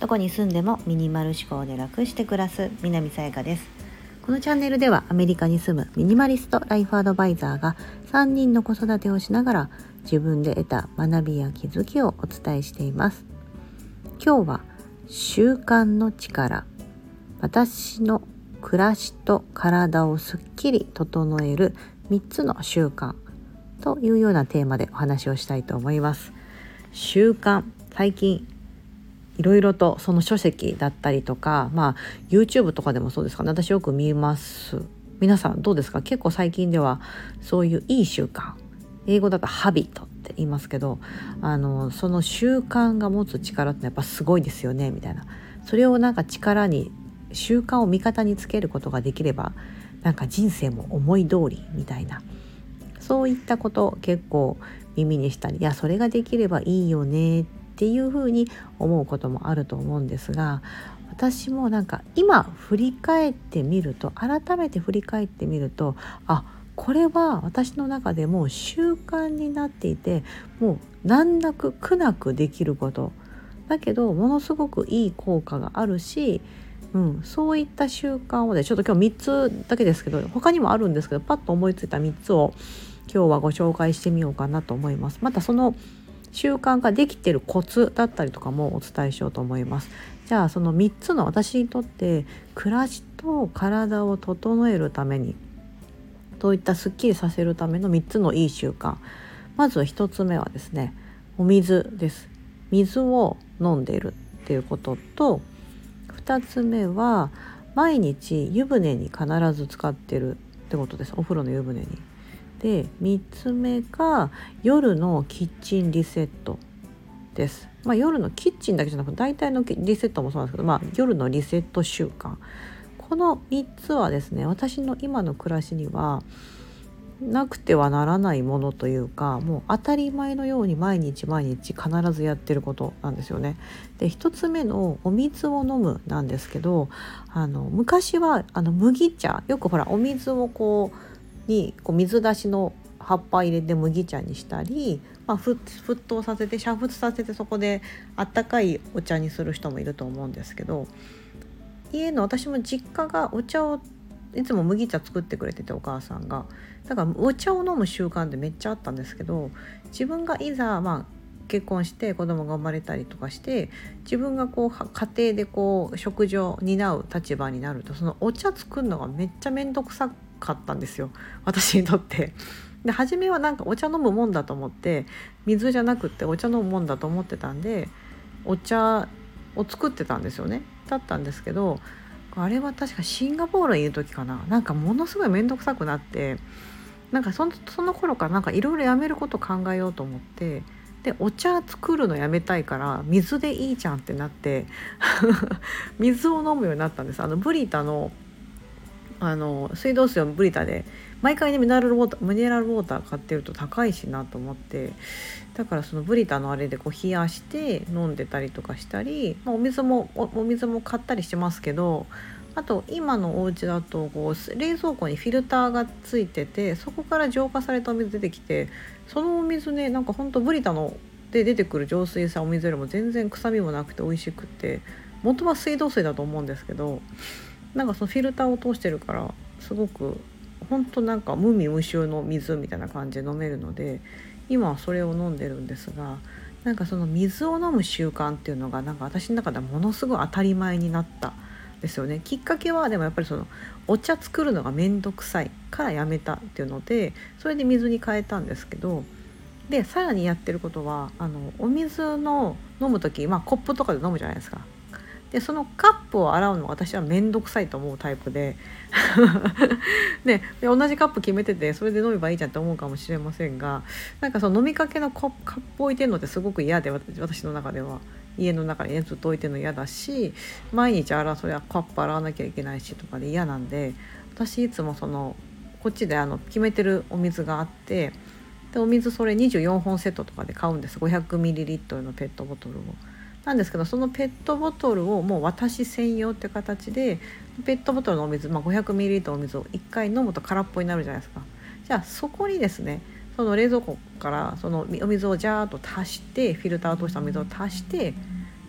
どこに住んでもミニマル思考で楽して暮らす南さやかです。このチャンネルではアメリカに住むミニマリストライフアドバイザーが3人の子育てをしながら自分で得た学びや気づきをお伝えしています。今日は習慣の力私の暮らしと体をすっきり整える3つの習慣。というようなテーマでお話をしたいと思います。習慣。最近いろいろとその書籍だったりとかまあ YouTube とかでもそうですかね。私よく見ます。皆さんどうですか？結構最近ではそういういい習慣。英語だとハビットって言いますけどあのその習慣が持つ力ってやっぱすごいですよね。みたいな。それをなんか力に習慣を味方につけることができればなんか人生も思い通りみたいな。そういったこと結構耳にしたりいやそれができればいいよねっていうふうに思うこともあると思うんですが私もなんか今振り返ってみると改めて振り返ってみるとあこれは私の中でも習慣になっていてもう難なく苦なくできること。だけどものすごくいい効果があるし、うん、そういった習慣をねちょっと今日3つだけですけど他にもあるんですけどパッと思いついた3つを今日はご紹介してみようかなと思います。またその習慣ができてるコツだったりとかもお伝えしようと思います。じゃあその3つの私にとって暮らしと体を整えるためにそういったすっきりさせるための3つのいい習慣まず1つ目はですねお水です水を飲んでいるっていうことと2つ目は毎日湯船に必ず使ってるってことですお風呂の湯船に。で3つ目が夜のキッチンリセットです。まあ、夜のキッチンだけじゃなくて大体のリセットもそうなんですけど、まあ、夜のリセット習慣この3つはですね私の今の暮らしにはなくてはならないものというかもう当たり前のように毎日毎日必ずやってることなんですよね。で1つ目のお水を飲むなんですけどあの昔はあの麦茶よくほらお水をこうにこう水出しの葉っぱ入れて麦茶にしたり、まあ、沸騰させて煮沸させてそこであったかいお茶にする人もいると思うんですけど家の私も実家がお茶をいつも麦茶作ってくれててお母さんが。だからお茶を飲む習慣ってめっちゃあったんですけど自分がいざまあ結婚して子供が生まれたりとかして自分がこう家庭でこう食事を担う立場になるとそのお茶作るのがめっちゃ面倒くさかったんですよ私にとって。で初めはなんかお茶飲むもんだと思って水じゃなくってお茶飲むもんだと思ってたんでお茶を作ってたんですよね。だったんですけどあれは確かシンガポールにいる時かななんかものすごい面倒くさくなってなんかそのその頃からなんかいろいろやめること考えようと思ってでお茶作るのやめたいから水でいいじゃんってなって 水を飲むようになったんですあのブリタのあの水道水をブリタで毎回ねミネラルウォーターミネラルウォーター買ってると高いしなと思ってだからそのブリタのあれでこう冷やして飲んでたりとかしたり、まあ、お水もお水も買ったりしてますけどあと今のお家だとこう冷蔵庫にフィルターがついててそこから浄化されたお水出てきてそのお水ねなんかほんとブリタので出てくる浄水さお水よりも全然臭みもなくて美味しくて元は水道水だと思うんですけどなんかそのフィルターを通してるからすごくほんとなんか無味無臭の水みたいな感じで飲めるので今はそれを飲んでるんですがなんかその水を飲む習慣っていうのがなんか私の中ではものすごい当たり前になったですよね。きっかけはでもやっぱりそのお茶作るのが面倒くさいからやめたっていうのでそれで水に変えたんですけどでさらにやってることはあのお水の飲む時、まあ、コップとかで飲むじゃないですか。でそのカップを洗うの私は面倒くさいと思うタイプで。で同じカップ決めててそれで飲めばいいじゃんって思うかもしれませんがなんかその飲みかけのカップ置いてるのってすごく嫌で私の中では。家の中にねずっと置いてるの嫌だし毎日洗うそれはカップ洗わなきゃいけないしとかで嫌なんで私いつもそのこっちであの決めてるお水があってでお水それ24本セットとかで買うんです。500ml のペットボトルを。なんですけどそのペットボトルをもう私専用って形でペットボトルのお水、まあ、500ml のお水を1回飲むと空っぽになるじゃないですか。じゃあそこにですねその冷蔵庫からそのお水をジャーッと足してフィルターを通したお水を足して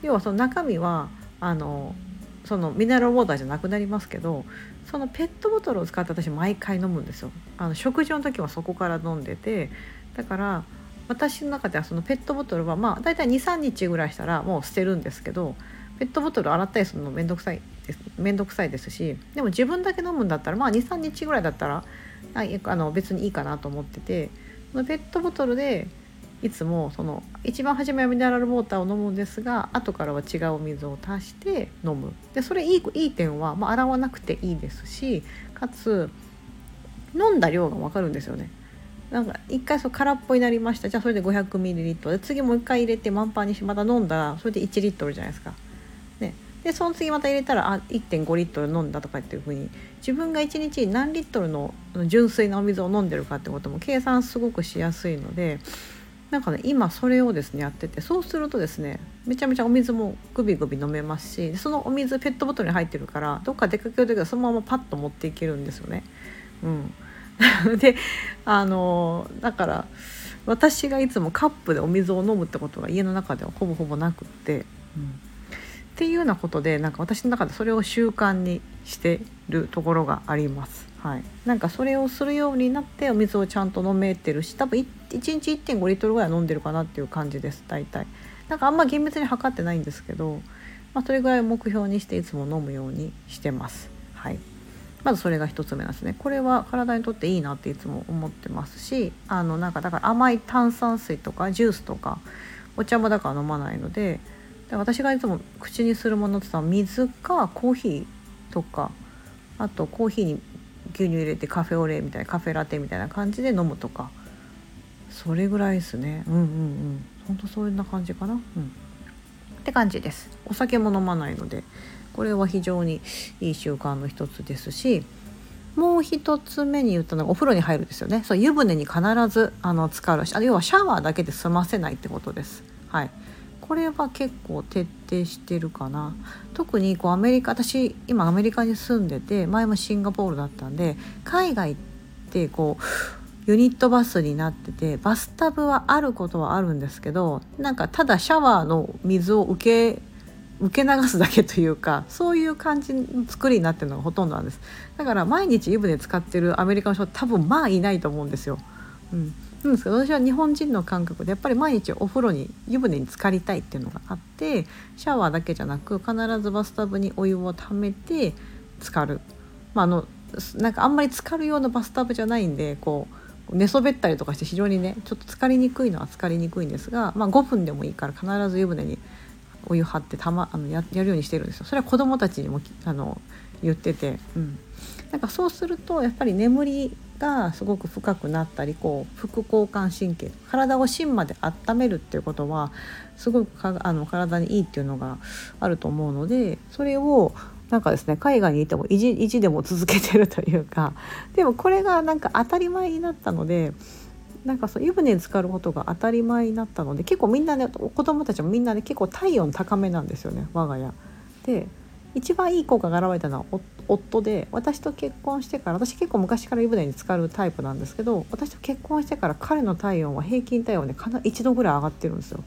要はその中身はあのそのミネラルウォーターじゃなくなりますけどそのペットボトルを使って私毎回飲むんですよ。あの食事の時はそこから飲んでてだから私の中ではそのペットボトルはまあ大体23日ぐらいしたらもう捨てるんですけどペットボトル洗ったりするの面倒くさいです。面倒くさいですしでも自分だけ飲むんだったらまあ23日ぐらいだったらあの別にいいかなと思っててそのペットボトルでいつもその一番初めはミネラルウォーターを飲むんですが後からは違うお水を足して飲む。でそれいいいい点は、まあ、洗わなくていいですしかつ飲んだ量が分かるんですよね。なんか一回そう空っぽになりましたじゃあそれで 500ml で次もう一回入れて満杯にしてまた飲んだらそれで1リットルじゃないですか。ね、でその次また入れたらあ1.5リットル飲んだとかっていうふうに自分が1日何リットルの純粋なお水を飲んでるかってことも計算すごくしやすいのでなんかね今それをですねやっててそうするとですねめちゃめちゃお水もグビグビ飲めますしそのお水ペットボトルに入ってるからどっか出かける時はそのままパッと持っていけるんですよね。うん であのだから私がいつもカップでお水を飲むってことが家の中ではほぼほぼなくって、うん、っていうようなことでなんか私の中でそれを習慣にしてるところがあります。はい、なんかそれをするようになってお水をちゃんと飲めてるし多分 1, 1日1.5リットルぐらい飲んでるかなっていう感じです大体。なんかあんま厳密に測ってないんですけど、まあ、それぐらい目標にしていつも飲むようにしてます。はいまずそれが1つ目ですね。これは体にとっていいなっていつも思ってますしあのなんかだから甘い炭酸水とかジュースとかお茶もだから飲まないのでで私がいつも口にするものってさ水かコーヒーとかあとコーヒーに牛乳入れてカフェオレみたいなカフェラテみたいな感じで飲むとか。それぐらいですね。うんうんうん。ほんとそんな感じかな。うん。って感じです。お酒も飲まないので。これは非常にいい習慣の一つですしもう一つ目に言ったのがお風呂に入るですよね。そう湯船に必ずあの浸かるしあ要はシャワーだけで済ませないってことです。はい。これは結構徹底してるかな。特にこうアメリカ私今アメリカに住んでて前もシンガポールだったんで海外ってこうユニットバスになっててバスタブはあることはあるんですけどなんかただシャワーの水を受け受け流すだけというかそういう感じの作りになってるのがほとんどなんですだから毎日湯船使ってるアメリカの人多分まあいないと思うんですよ。うんなんですけど私は日本人の感覚でやっぱり毎日お風呂に湯船に浸かりたいっていうのがあってシャワーだけじゃなく必ずバスタブにお湯をためて浸かる。まあ、あのなんかあんまり浸かるようなバスタブじゃないんでこう寝そべったりとかして非常にねちょっと浸かりにくいのは浸かりにくいんですが、まあ、5分でもいいから必ず湯船にお湯張ってたまあのややるようにしてるんですよ。それは子どもたちにもあの言ってて、うん、なんかそうするとやっぱり眠りがすごく深くなったりこう副交感神経体を芯まで温めるっていうことはすごくかあの体にいいっていうのがあると思うのでそれをなんかですね海外にいても意地意地でも続けてるというか。でもこれがなんか当たり前になったのでなんかそう湯船に浸かることが当たり前になったので結構みんなね子供たちもみんなね結構体温高めなんですよね我が家。で一番いい効果が現れたのは夫で私と結婚してから私結構昔から湯船に浸かるタイプなんですけど私と結婚してから彼の体温は平均体温でかな1度ぐらい上がってるんですよ。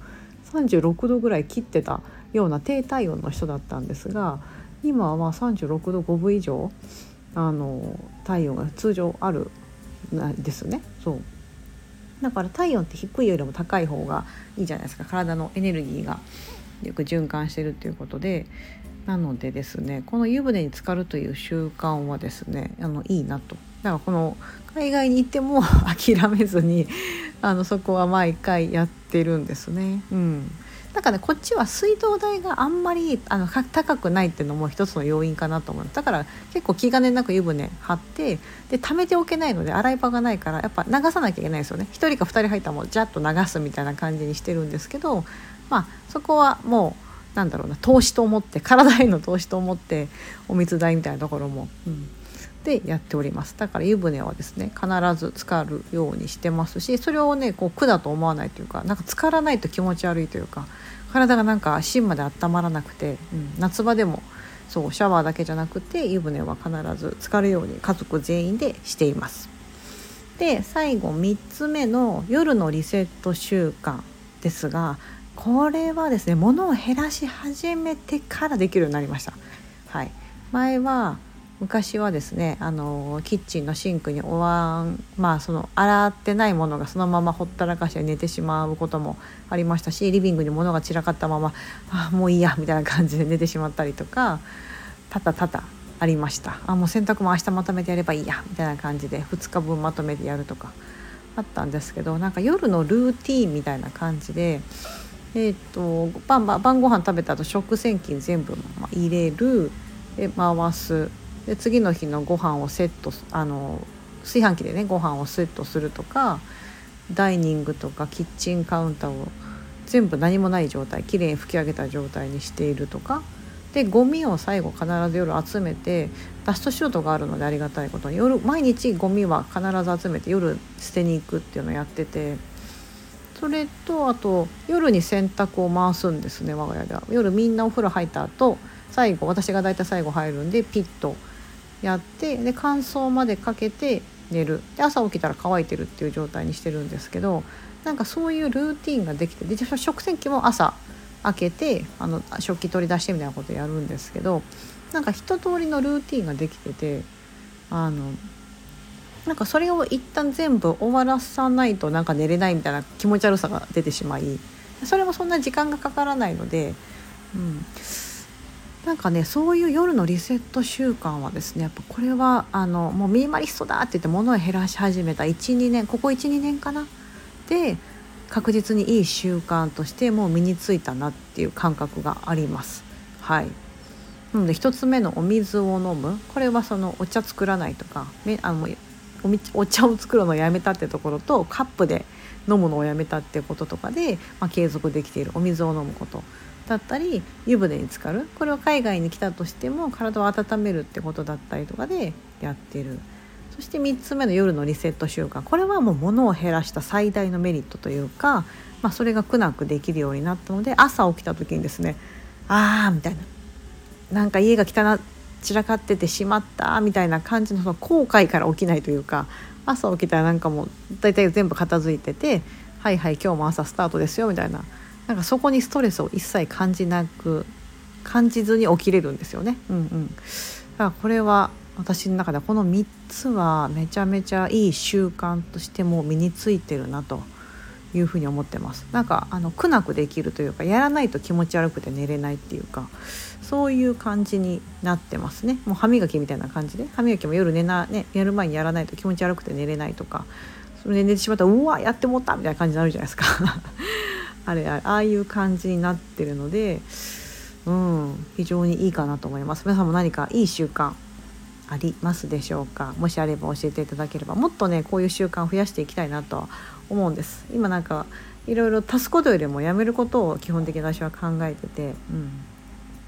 36度ぐらい切ってたような低体温の人だったんですが今はまあ36度5分以上あの体温が通常あるんですね。そうだから体温って低いよりも高い方がいいじゃないですか。体のエネルギーがよく循環してるっていうことで。なのでですねこの湯船に浸かるという習慣はですねあのいいなと。だからこの海外に行っても 諦めずにあのそこは毎回やってるんですね。うん。なんかねこっちは水道代があんまりあの高くないっていうのも一つの要因かなと思う。だから結構気兼ねなく湯船張ってで溜めておけないので洗い場がないからやっぱ流さなきゃいけないですよね。1人か2人入ったらもうジャッと流すみたいな感じにしてるんですけどまあそこはもうなんだろうな投資と思って体への投資と思ってお水代みたいなところも、うん、でやっておりますだから湯船はですね必ず浸かるようにしてますしそれをねこう苦だと思わないというかなんか浸からないと気持ち悪いというか体がなんか芯まで温まらなくて、うん、夏場でもそうシャワーだけじゃなくて湯船は必ず浸かるように家族全員でしています。で最後3つ目の夜のリセット習慣ですがこれはですね物を減らし始めてからできるようになりました。はい、前は昔はですねあのキッチンのシンクにお椀まあその洗ってないものがそのままほったらかして寝てしまうこともありましたしリビングに物が散らかったままあもういいやみたいな感じで寝てしまったりとかたたたたありましたあもう洗濯も明日まとめてやればいいやみたいな感じで2日分まとめてやるとかあったんですけどなんか夜のルーティンみたいな感じで。えーと、晩晩ご飯食べた後食洗機全部入れるで回すで次の日のご飯をセットあの炊飯器でねご飯をセットするとかダイニングとかキッチンカウンターを全部何もない状態きれいに拭き上げた状態にしているとかでゴミを最後必ず夜集めてダストシュートがあるのでありがたいことに夜毎日ゴミは必ず集めて夜捨てに行くっていうのをやっててそれとあと夜に洗濯を回すんですね我が家では。夜みんなお風呂入った後最後私が大体最後入るんでピッとやってで乾燥までかけて寝る。で朝起きたら乾いてるっていう状態にしてるんですけどなんかそういうルーティンができてで食洗機も朝開けてあの食器取り出してみたいなことやるんですけどなんか一通りのルーティンができててあのなんかそれを一旦全部終わらさないとなんか寝れないみたいな気持ち悪さが出てしまいそれもそんな時間がかからないので、うん、なんかねそういう夜のリセット習慣はですねやっぱこれはあのもうミニマリストだって言って物を減らし始めた12年ここ12年かな？で確実にいい習慣としてもう身についたなっていう感覚があります。はい。なので1つ目のお水を飲む。これはそのお茶作らないとか、あのお茶を作るのをやめたってところとカップで飲むのをやめたってこととかで、まあ、継続できているお水を飲むこと。だったり湯船に浸かる。これは海外に来たとしても体を温めるってことだったりとかでやってる。そして3つ目の夜のリセット習慣。これはもう物を減らした最大のメリットというか、まあ、それが苦なくできるようになったので朝起きた時にですねあーみたいな。なんか家が汚散らかっててしまったみたいな感じのその後悔から起きないというか朝起きたらなんかもう大体全部片付いてて「はいはい今日も朝スタートですよ」みたいな。なんかそこにストレスを一切感じなく感じずに起きれるんですよね。うんうん、だからこれは私の中ではこの3つはめちゃめちゃいい習慣としても身についてるなというふうに思ってます。なんかあの苦なくできるというかやらないと気持ち悪くて寝れないっていうかそういう感じになってますね。もう歯磨きみたいな感じで歯磨きも夜寝なねやる前にやらないと気持ち悪くて寝れないとかそれで寝てしまったらうわやってもったみたいな感じになるじゃないですか。あれああいう感じになってるので、うん、非常にいいかなと思います。皆さんも何かいい習慣ありますでしょうか？もしあれば教えていただければ。もっとねこういう習慣を増やしていきたいなと思うんです。今なんかいろいろ足すことよりもやめることを基本的に私は考えてて、うん、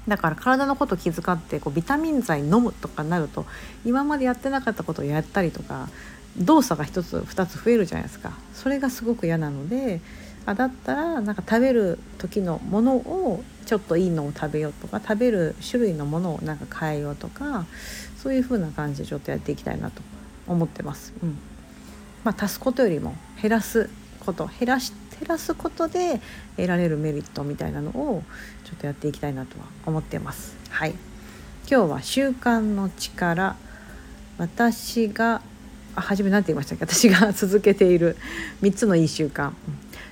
だから体のこと気遣ってこうビタミン剤飲むとかなると今までやってなかったことをやったりとか動作が1つ2つ増えるじゃないですか。それがすごく嫌なのであだったらなんか食べる時のものをちょっといいのを食べようとか食べる種類のものをなんか変えようとかそういう風な感じでちょっとやっていきたいなと思ってます。うん。まあ、足すことよりも減らすこと減らし減らすことで得られるメリットみたいなのをちょっとやっていきたいなとは思ってます。はい。今日は習慣の力。私があ初め何て言いましたっけ？私が続けている3つのいい習慣、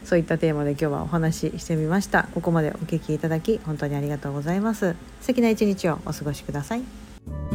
そういったテーマで今日はお話ししてみました。ここまでお聞きいただき本当にありがとうございます。素敵な一日をお過ごしください。